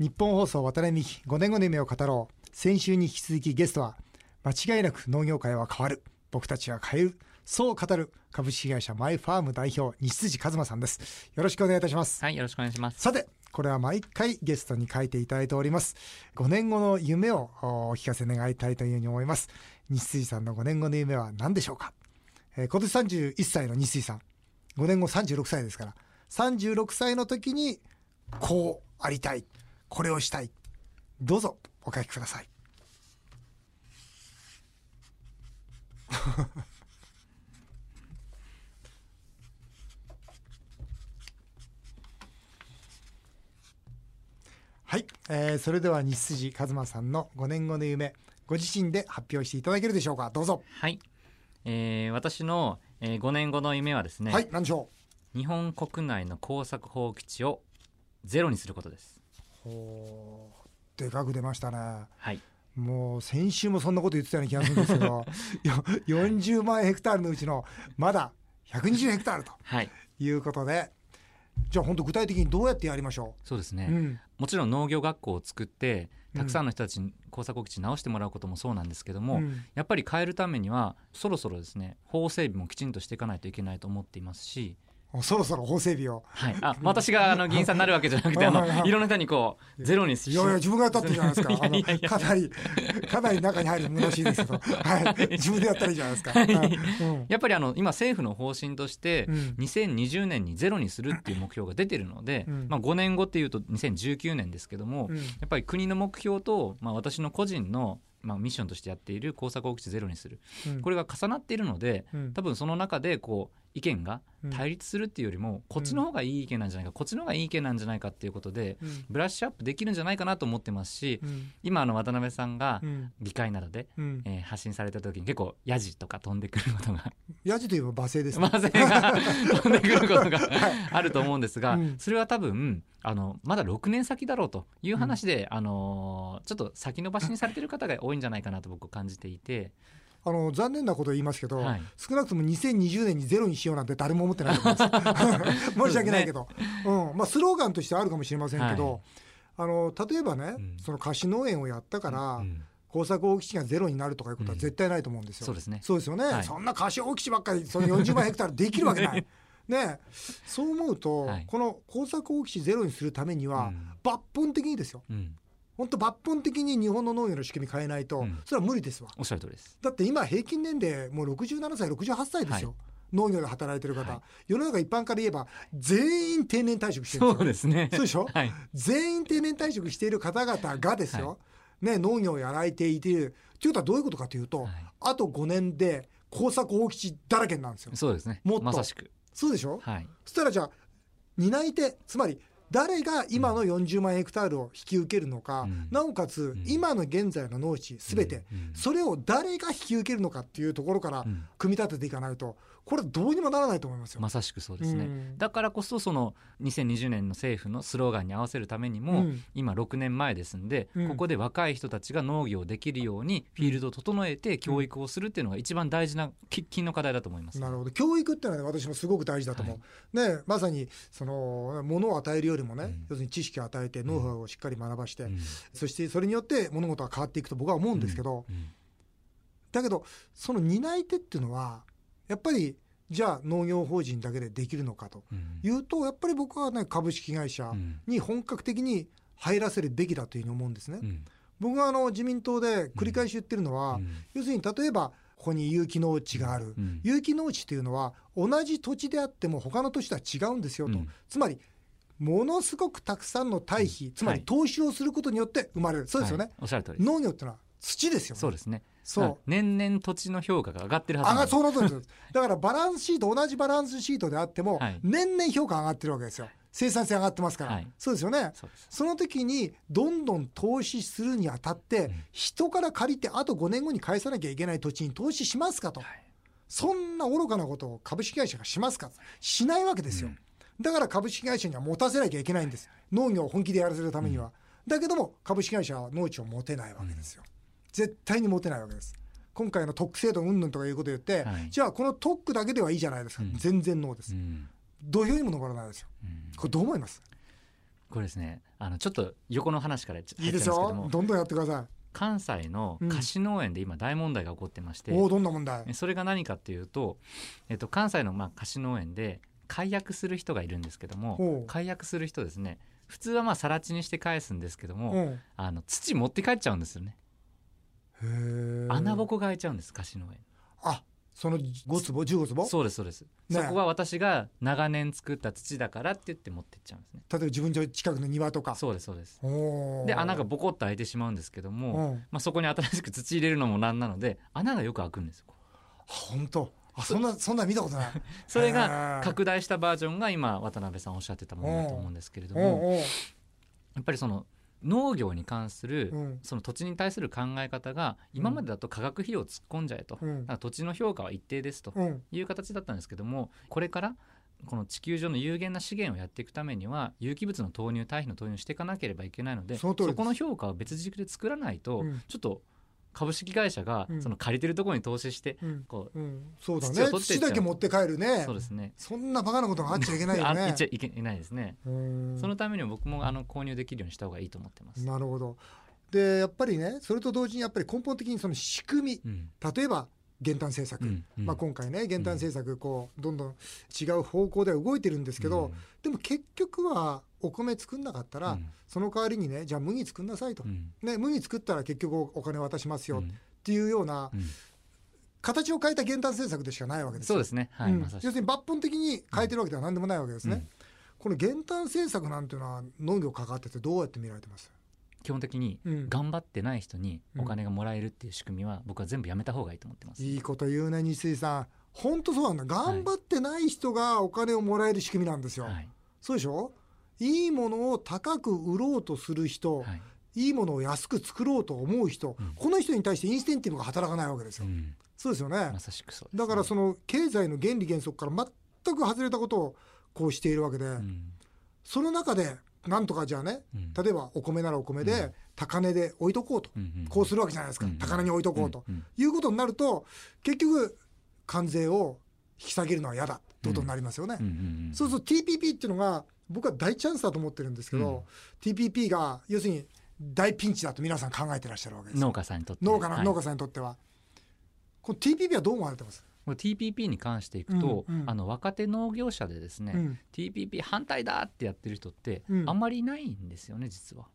日本放送渡辺美希5年後の夢を語ろう。先週に引き続きゲストは間違いなく農業界は変わる。僕たちは変える。そう語る株式会社マイファーム代表西辻和馬さんです。よろしくお願いいたします。はいよろしくお願いします。さてこれは毎回ゲストに書いていただいております。5年後の夢をお聞かせ願いたいというふうに思います。西辻さんの5年後の夢は何でしょうか、えー、今年31歳の西辻さん。5年後36歳ですから。36歳の時にこうありたいこれをしたい。どうぞお書きください。はい、えー、それでは西筋和馬さんの5年後の夢ご自身で発表していただけるでしょうか。どうぞ。はい、えー、私の、えー、5年後の夢はですねはい何でしょう。日本国内の耕作放棄地をゼロにすることですでかく出ましたね。はい。もう先週もそんなこと言ってたような気がするんですけど 40万ヘクタールのうちのまだ120ヘクタールとい。うことで、はい、じゃあ本当具体的にどうやってやりましょう？そうですね、うん、もちろん農業学校を作ってたくさんの人たちに耕作基地直してもらうこともそうなんですけども、うん、やっぱり変えるためにはそろそろですね法整備もきちんとしていかないといけないと思っていますしそろそろ法整備を。はい。あ、私があの議員さんになるわけじゃなくて、あの、いろんな人にこう、ゼロにしいやいや、自分がやったっていいじゃないですか。かなり、かなり中に入る難しいですけど、はい。自分でやったらいいじゃないですか。やっぱりあの、今政府の方針として、2020年にゼロにするっていう目標が出てるので、まあ5年後っていうと2019年ですけども、やっぱり国の目標と、まあ私の個人のまあ、ミッションとしてやっている耕作放棄地ゼロにする、うん、これが重なっているので、うん、多分その中でこう意見が対立するっていうよりも、こっちの方がいい意見なんじゃないか、こっちの方がいい意見なんじゃないかっていうことで、ブラッシュアップできるんじゃないかなと思ってますし、今あの渡辺さんが議会などで、え発信された時に結構ヤジとか飛んでくることが ヤジといえば罵声です、ね、罵声が飛んでくることが あると思うんですが、それは多分あのまだ6年先だろうという話で、あのちょっと先延ばしにされてる方が多いんじゃないかなと僕感じていて。あの残念なことを言いますけど、はい、少なくとも2020年にゼロにしようなんて誰も思ってないと思います。申し訳ないけど、うね、うん。まあ、スローガンとしてあるかもしれませんけど、はい、あの例えばね、うん、その貸し農園をやったから、うん。耕作放棄地がゼロになるとかいうことは絶対ないと思うんですよ。うん、そうですね。そうですよね。はい、そんな貸し放棄地ばっかりその40万ヘクタールできるわけない。ね、そう思うと、はい、この耕作放棄地ゼロにするためには、抜本的にですよ、うん、本当抜本的に日本の農業の仕組み変えないと、うん、それは無理ですわ。おっしゃる通りです。だって今平均年齢もう67歳68歳ですよ、はい。農業で働いてる方、はい、世の中一般から言えば全員定年退職してるそうですね。そうでしょ、はい、全員定年退職している方々がですよ、はい、ね、農業をやられていてということはどういうことかというと、あと5年で耕作放棄地だらけなんですよ。そうですね。もっと。まさしく。そうでしょ、はい、そしたらじゃあ担い手つまり誰が今の40万ヘクタールを引き受けるのか、うん、なおかつ今の現在の農地すべて、それを誰が引き受けるのかっていうところから組み立てていかないとこれどうにもならないと思いますよ。まさしくそうですね、うん、だからこそその2020年の政府のスローガンに合わせるためにも、うん、今6年前ですんで、うん、ここで若い人たちが農業できるようにフィールドを整えて教育をするっていうのが一番大事な喫緊の課題だと思います、なるほど。教育っていうのは、ね、私もすごく大事だと思う、はい、ね、まさにそのものを与えるよりもね、要するに知識を与えてノウハウをしっかり学ばして、そしてそれによって物事が変わっていくと僕は思うんですけど、だけどその担い手っていうのはやっぱりじゃあ農業法人だけでできるのかというと、やっぱり僕はね株式会社に本格的に入らせるべきだというふうに思うんですね。僕はあの自民党で繰り返し言ってるのは、要するに例えばここに有機農地がある、有機農地というのは同じ土地であっても他の土地とは違うんですよと、つまりものすごくたくさんの堆肥、つまり投資をすることによって生まれる、そうですよね、おっしゃる通り農業ってのは土ですよね。そうですねそう。年々土地の評価が上がってるはずなんそうなってるんです。だからバランスシート同じバランスシートであっても、はい、年々評価上がってるわけですよ。生産性上がってますから、はい、そうですよね。その時にどんどん投資するにあたって、うん、人から借りてあと5年後に返さなきゃいけない土地に投資しますかと、はい、そんな愚かなことを株式会社がしますかしないわけですよ、うん、だから株式会社には持たせなきゃいけないんです農業を本気でやらせるためには、うん、だけども株式会社は農地を持てないわけですよ、絶対に持てないわけです。今回の特区制度うんぬんとかいうことを言って、はい、じゃあこの特区だけではいいじゃないですか、うん、全然ノーです、うん、土俵にも残らないですよ、うん、これどう思います？これですねあのちょっと横の話からいいですよどんどんやってください。関西の菓子農園で今大問題が起こってまして、うん、おどんな問題？それが何かっていうと、えっと、関西のまあ菓子農園で解約する人がいるんですけども解約する人ですね。普通はまあ更地にして返すんですけどもあの土持って帰っちゃうんですよね穴ぼこが開いちゃうんです菓子農園あその5坪15坪？そうですそうです、ね、そこは私が長年作った土だからって言って持ってっちゃうんですね。例えば自分家近くの庭とか。そうですそうです。で穴がボコッと開いてしまうんですけども、まあ、そこに新しく土入れるのもなんなので穴がよく開くんですよ本当？あそんなそんな見たことない。それが拡大したバージョンが今渡辺さんおっしゃってたものだと思うんですけれどもやっぱりその農業に関する、その土地に対する考え方が今までだと化学肥料を突っ込んじゃえと、土地の評価は一定ですという形だったんですけどもこれからこの地球上の有限な資源をやっていくためには有機物の投入堆肥の投入していかなければいけないのでそこの評価を別軸で作らないと、ちょっと株式会社がその借りてるところに投資して、こう、そうだね。土だけ持って帰るね。そうですね。そんなバカなことがあっちゃいけないよね。あっちゃいけないですね。そのために僕もあの購入できるようにした方がいいと思ってます。なるほど。でやっぱりねそれと同時にやっぱり根本的にその仕組み、例えば減反政策、うんうん、まあ、今回ね減反政策こうどんどん違う方向では動いてるんですけど、うん、でも結局はお米作んなかったら、うん、その代わりにねじゃあ麦作んなさいと、うん、ね、麦作ったら結局お金渡しますよっていうような、形を変えた減反政策でしかないわけですそうですね、はい、要するに抜本的に変えてるわけでは何でもないわけですね。この減反政策なんていうのは農業関わっててどうやって見られてます？基本的に頑張ってない人にお金がもらえるっていう仕組みは僕は全部やめた方がいいと思ってます、いいこと言うね西井さん。本当そうなんだ。頑張ってない人がお金をもらえる仕組みなんですよ、はい、そうでしょ？いいものを高く売ろうとする人、はい、いいものを安く作ろうと思う人、うん、この人に対してインセンティブが働かないわけですよ、うん、そうですよね。まさしくそう、ね、だからその経済の原理原則から全く外れたことをこうしているわけで、うん、その中でなんとかじゃあね、例えばお米ならお米で高値で置いとこうと、こうするわけじゃないですか、高値に置いとこうと、いうことになると結局関税を引き下げるのは嫌だ。ってことになりますよね。そうすると TPP っていうのが僕は大チャンスだと思ってるんですけど、TPP が要するに大ピンチだと皆さん考えてらっしゃるわけです農家さんにとって。農家,、農家さんにとっては。この TPP はどう思われてます？TPP に関していくと、うんうん、あの若手農業者でですね、うん、TPP 反対だってやってる人ってあん。まりいないんですよね実は。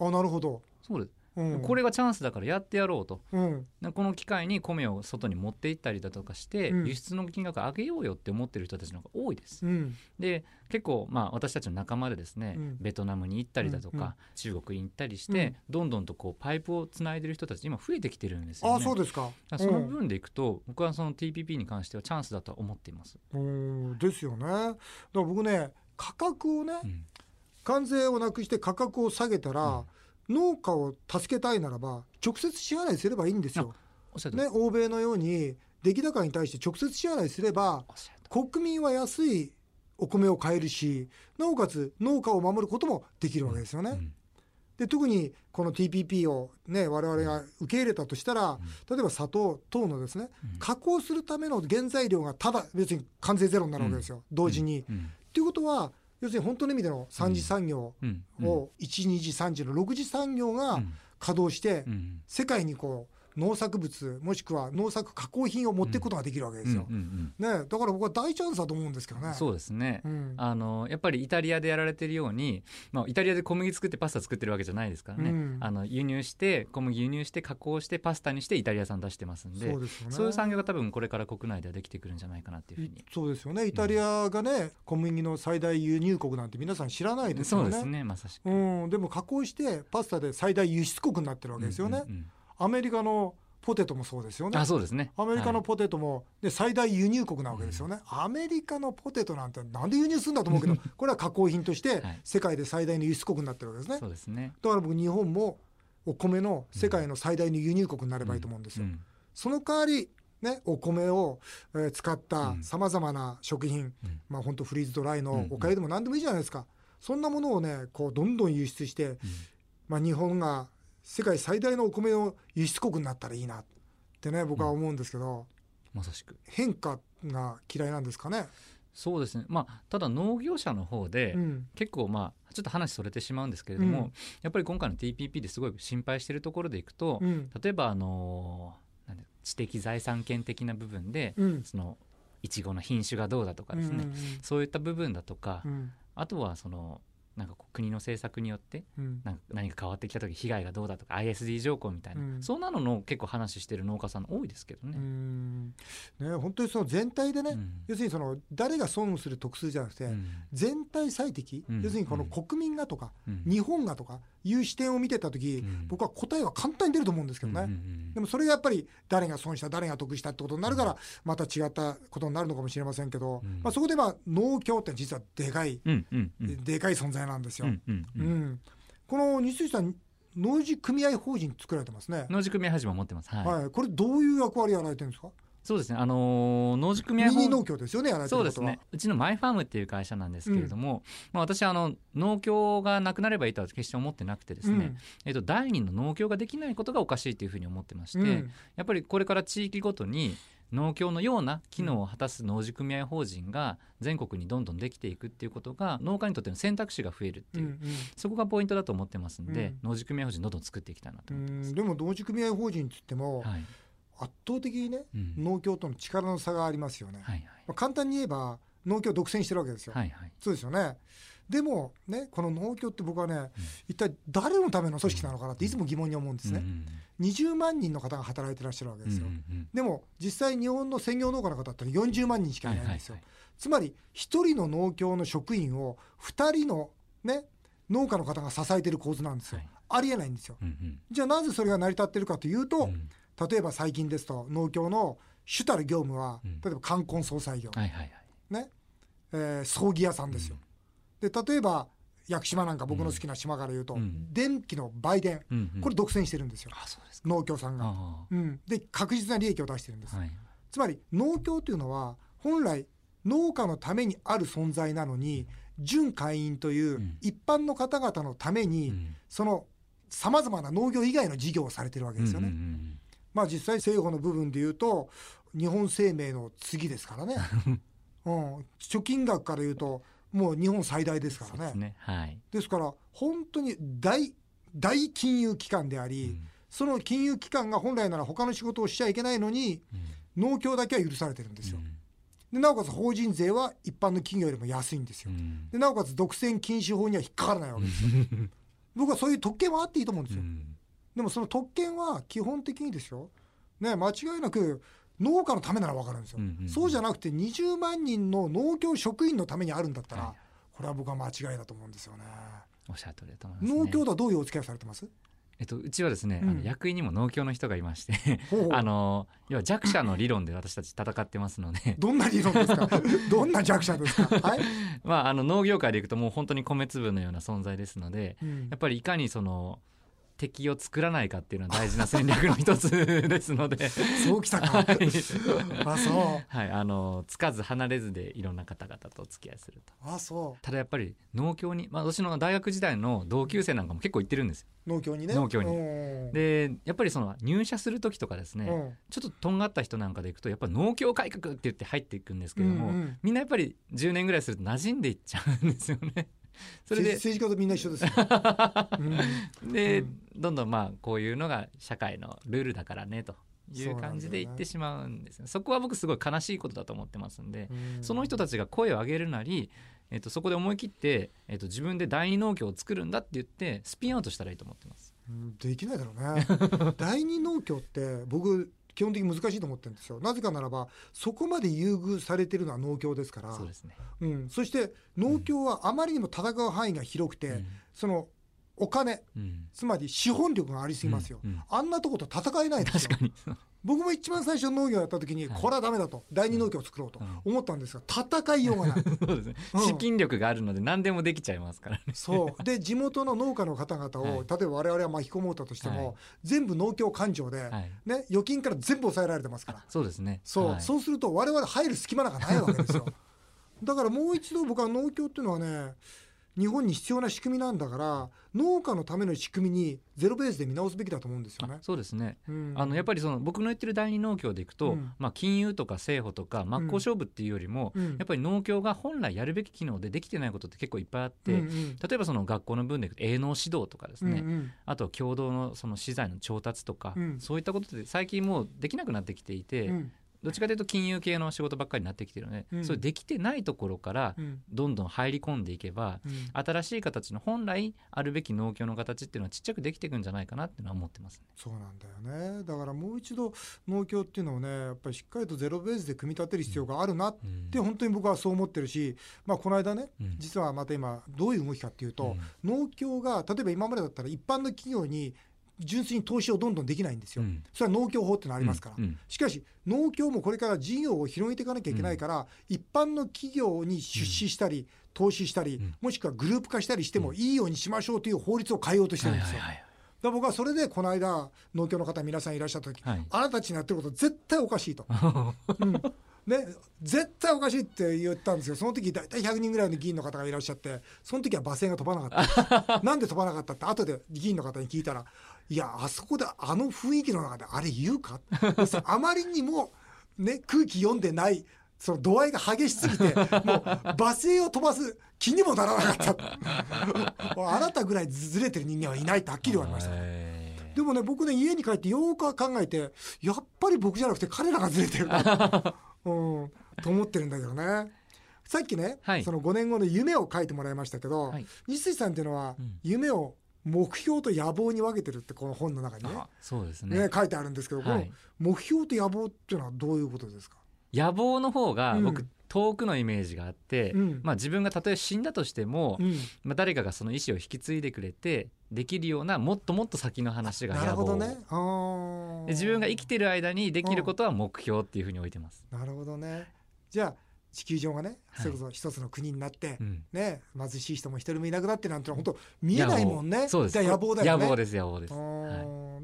あなるほど。そうですうん、これがチャンスだからやってやろうと、うん、この機会に米を外に持って行ったりだとかして、うん、輸出の金額上げようよって思ってる人たちの方が多いです。で結構まあ私たちの仲間でですね、ベトナムに行ったりだとか、中国に行ったりして、どんどんとこうパイプをつないでる人たち今増えてきてるんですよね。あそうですか。その部分でいくと、僕はその TPP に関してはチャンスだと思っています。ですよね。だから僕ね価格をね、関税をなくして価格を下げたら、農家を助けたいならば直接支払いすればいいんですよ。ね、欧米のように出来高に対して直接支払いすれば国民は安いお米を買えるしなおかつ農家を守ることもできるわけですよね。うん、で特にこの TPP を、ね、我々が受け入れたとしたら、うん、例えば砂糖等のですね、うん、加工するための原材料がただ別に関税ゼロになるわけですよ、同時に。ということは要するに本当の意味での3次産業を1、2次、3次の6次産業が稼働して、世界にこう、農作物もしくは農作加工品を持っていくことができるわけですよ。ね、だから僕は大チャンスだと思うんですけどね。そうですね。うん、あのやっぱりイタリアでやられてるように、まあイタリアで小麦作ってパスタ作ってるわけじゃないですからね。うん、あの輸入して小麦輸入して加工してパスタにしてイタリア産出してますんで、そうですよね。そういう産業が多分これから国内ではできてくるんじゃないかなっていうふうに。そうですよね。イタリアがね、うん、小麦の最大輸入国なんて皆さん知らないですよね。そうですね。まさしく。うん。でも加工してパスタで最大輸出国になってるわけですよね。うんうんうん、アメリカのポテトもそうですよね。あそうですね。アメリカのポテトも、はい、で最大輸入国なわけですよね、うん、アメリカのポテトなんてなんで輸入するんだと思うけど これは加工品として世界で最大の輸出国になってるわけですね。そうですね。だから僕日本もお米の世界の最大の輸入国になればいいと思うんですよ。うん。うん、その代わりね、お米を、えー、使ったさまざまな食品、うん、まあ本当フリーズドライのおかゆでも何でもいいじゃないですか、そんなものをねこうどんどん輸出して、まあ、日本が世界最大のお米の輸出国になったらいいなってね僕は思うんですけど、まさしく。変化が嫌いなんですかね？そうですね、まあ、ただ農業者の方で、結構まあちょっと話それてしまうんですけれども、うん、やっぱり今回の TPP ですごい心配しているところでいくと、うん、例えばあの知的財産権的な部分で、うん、そのいちごの品種がどうだとかですね、うんうん、そういった部分だとか、あとはそのなんか国の政策によってなんか何か変わってきた時被害がどうだとか ISD 条項みたいな、うん、そんなのの結構話してる農家さん多いですけどね。ね本当にその全体でね、うん、要するにその誰が損する得するじゃなくて、うん、全体最適、要するにこの国民がとか、日本がとかいう視点を見てた時、僕は答えは簡単に出ると思うんですけどね、でもそれがやっぱり誰が損した誰が得したってことになるからまた違ったことになるのかもしれませんけど、まあ、そこでまあ農協って実はでかい、でかい存在なんですよ。うんこの西井さん農事組合法人作られてますね。農事組合法人も持ってます、はい、はい、これどういう役割やられてるんですか？そうですね、あのー、農事組合ミニ農協ですよね、そうですね、うちのマイファームっていう会社なんですけれども、うん、まあ、私はあの農協がなくなればいいとは決して思ってなくてですね、うん、えっと、第二の農協ができないことがおかしいというふうに思ってまして、うん、やっぱりこれから地域ごとに農協のような機能を果たす農事組合法人が全国にどんどんできていくっていうことが農家にとっての選択肢が増えるっていう、うんうん、そこがポイントだと思ってますんで、農事組合法人どんどん作っていきたいなと思ってます。でも農事組合法人っつっても、はい。圧倒的にね、うん、農協との力の差がありますよね、はいはい、まあ、簡単に言えば農協独占してるわけですよ、はいはい、そうですよねでもねこの農協って僕はね、うん、一体誰のための組織なのかなっていつも疑問に思うんですね、うんうん、20万人の方が働いてらっしゃるわけですよ、うんうん、でも実際日本の専業農家の方って40万人しかいないんですよ、はいはいはい、つまり1人の農協の職員を2人のね農家の方が支えてる構図なんですよ、はい、ありえないんですよ、うんうん、じゃあなぜそれが成り立ってるかというと、うん。例えば最近ですと農協の主たる業務は、例えば冠婚葬祭業、はいはいはい。ね。えー、葬儀屋さんですよ。で例えば屋久島なんか僕の好きな島から言うと、うん、電気の売電、うんうん、これ独占してるんですよ、農協さんが、うん、で確実な利益を出してるんです、はい、つまり農協というのは本来農家のためにある存在なのに準会員という一般の方々のために、うん、そのさまざまな農業以外の事業をされてるわけですよね。うんうんうんまあ実際政府の部分でいうと日本生命の次ですからね、うん、貯金額からいうともう日本最大ですからね。ね。はい、ですから本当に大大金融機関であり、うん、その金融機関が本来なら他の仕事をしちゃいけないのに、うん、農協だけは許されてるんですよ。うん。でなおかつ法人税は一般の企業よりも安いんですよ、でなおかつ独占禁止法には引っかからないわけですよ。僕はそういう特権はあっていいと思うんですよ、でもその特権は基本的にですよ、ね、間違いなく農家のためなら分かるんですよ、うんうん、そうじゃなくて20万人の農協職員のためにあるんだったら、はい、これは僕は間違いだと思うんですよね。おっしゃる通りだと思います、ね、農協とはどういうお付き合いされてます？えっと、うちはですね、うん、あの役員にも農協の人がいまして あの要は弱者の理論で私たち戦ってますので。どんな理論ですか？どんな弱者ですか、はい。まあ、あの農業界でいくともう本当に米粒のような存在ですので、うん、やっぱりいかにその敵を作らないかっていうのは大事な戦略の一つですので。そうきたか、はい、あそう。はい。あのつかず離れずでいろんな方々とお付き合いすると。あそう。ただやっぱり農協に、まあ、私の大学時代の同級生なんかも結構行ってるんですよ。農協にね。農協に。でやっぱりその入社する時とかですねちょっととんがった人なんかでいくとやっぱ農協改革って言って入っていくんですけども、うんうん、みんなやっぱり10年ぐらいすると馴染んでいっちゃうんですよねそれで。政治家とみんな一緒です、うん、で、うん、どんどんまあこういうのが社会のルールだからねと。いう感じで言ってしまうんですねそこは僕すごい悲しいことだと思ってますんで、その人たちが声を上げるなり、えー、とそこで思い切って、えー、と自分で第二農協を作るんだって言ってスピンアウトしたらいいと思ってます。できないだろうね。第二農協って僕基本的に難しいと思ってるんですよ。なぜかならばそこまで優遇されてるのは農協ですから。そうですね、うん、そして農協はあまりにも戦う範囲が広くて、うん、そのお金、うん、つまり資本力がありすぎますよ、うん。うん、あんなとこと戦えないですよ僕も一番最初農業やった時に、これはだめだと第二農協を作ろうと思ったんですが戦いようがない。そうですね、うん、資金力があるので何でもできちゃいますからね。そう。で地元の農家の方々を、はい、例えば我々は巻き込もうとしても、はい、全部農協勘定で、はい、ね、預金から全部抑えられてますから。そうですね。そう,、そうすると我々入る隙間なんかないわけですよ。だからもう一度僕は農協っていうのはね日本に必要な仕組みなんだから農家のための仕組みにゼロベースで見直すべきだと思うんですよね。そうですね、うん、あのやっぱりその僕の言ってる第二農協でいくと、うん、まあ、金融とか政府とか真っ向勝負っていうよりも、うん、やっぱり農協が本来やるべき機能でできてないことって結構いっぱいあって、うんうん、例えばその学校の分でいくと営農指導とかですね、うんうん、あと共同のその資材の調達とか、そういったことで最近もうできなくなってきていて、どっちかというと金融系の仕事ばっかりになってきてるので、うん、それできてないところからどんどん入り込んでいけば、うん、新しい形の本来あるべき農協の形っていうのはちっちゃくできていくんじゃないかなっていうのは思ってます、ね、そうなんだよね。だからもう一度農協っていうのをねやっぱりしっかりとゼロベースで組み立てる必要があるなって本当に僕はそう思ってるし、まあ、この間ね、実はまた今どういう動きかっていうと、農協が例えば今までだったら一般の企業に純粋に投資をどんどんできないんですよ、うん、それは農協法ってのがありますから、うん。うん、しかし農協もこれから事業を広げていかなきゃいけないから、一般の企業に出資したり、投資したり、もしくはグループ化したりしてもいいようにしましょうという法律を変えようとしてるんですよ。だ僕はそれでこの間農協の方皆さんいらっしゃった時、はい、あなたたちにやってること絶対おかしいと。うんね、絶対おかしいって言ったんですよ。その時大体100人ぐらいの議員の方がいらっしゃってその時は罵声が飛ばなかった。なんで飛ばなかったって後で議員の方に聞いたらいやあそこであの雰囲気の中であれ言うか？あまりにも、ね、空気読んでないその度合いが激しすぎてもう罵声を飛ばす気にもならなかった。あなたぐらいずれてる人間はいないってはっきり言われました。でもね僕ね家に帰ってよく考えてやっぱり僕じゃなくて彼らがずれてるなうん、と思ってるんだけどね。さっきね、はい、その5年後の夢を書いてもらいましたけど、はい、西井さんっていうのは、夢を目標と野望に分けてるってこの本の中にねそうですね、ね、書いてあるんですけど、はい、この目標と野望っていうのはどういうことですか？野望の方が僕、遠くのイメージがあって、うん、まあ、自分がたとえ死んだとしても、うん、まあ、誰かがその意思を引き継いでくれてできるようなもっともっと先の話が野望。ね、で自分が生きてる間にできることは目標っていうふうに置いてます。なるほどね。じゃあ地球上がね、それこそ一つの国になって、ね、貧しい人も一人もいなくなってなんて本当見えないもんね。そうです。野望だよね。野望です、野望です。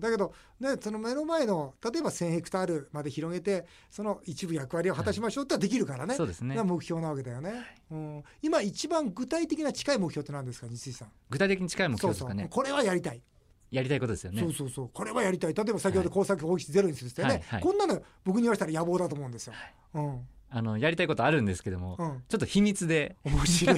だけど、ね、その目の前の、例えば1000ヘクタールまで広げて、その一部役割を果たしましょうってできるからね。そうですね。目標なわけだよね。うん、今一番具体的な近い目標って何ですか、西井さん？具体的に近い目標ですかね。これはやりたい。やりたいことですよね。そうそうそう。これはやりたい。例えば先ほど工作放出ゼロにするってね、こんなの僕に言われたら野望だと思うんですよ。うん。あのやりたいことあるんですけども、うん、ちょっと秘密で。面白い。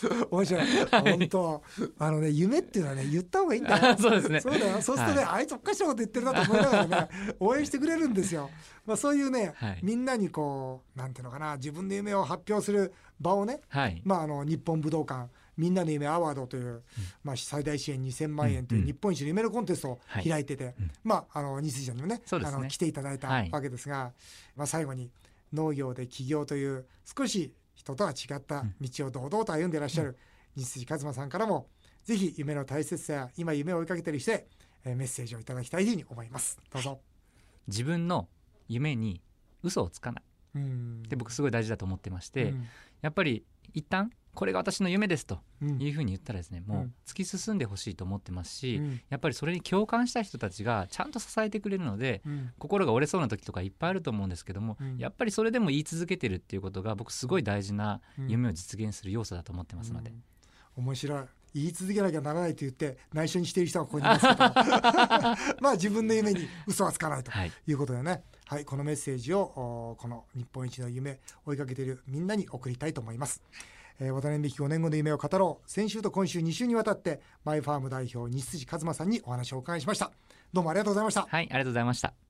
面白い、本当。あのね夢っていうのはね言った方がいいんだ。よそうですね。そうだよ。そうするとね、はい、あいつおかしいこと言ってるなと思いながらね 応援してくれるんですよ、まあ、そういうね、はい、みんなにこうなんていうのかな自分の夢を発表する場をね、はい、まああの日本武道館みんなの夢アワードという、うん、まあ、最大支援2000万円という日本一の夢のコンテストを開いてて、うん、まあ、あの西井さんにもね、ね、あの来ていただいたわけですが、はい、まあ、最後に農業で起業という少し人とは違った道を堂々と歩んでいらっしゃる西筋一馬さんからもぜひ夢の大切さや今夢を追いかけている人へメッセージをいただきたいというふうに思います。どうぞ。自分の夢に嘘をつかない。で僕すごい大事だと思ってまして、やっぱり一旦これが私の夢ですというふうに言ったらですね、うん、もう突き進んでほしいと思ってますし、うん、やっぱりそれに共感した人たちがちゃんと支えてくれるので、うん、心が折れそうな時とかいっぱいあると思うんですけども、やっぱりそれでも言い続けてるっていうことが僕すごい大事な夢を実現する要素だと思ってますので。面白い言い続けなきゃならないと言って内緒にしている人がここにいますけど まあ自分の夢に嘘はつかないとい。うことでね、はい、はい、このメッセージをこの日本一の夢追いかけているみんなに送りたいと思います。えー、渡辺美希5年後の夢を語ろう。先週と今週2週にわたってマイファーム代表西辻一馬さんにお話をお伺いしました。どうもありがとうございました。はいありがとうございました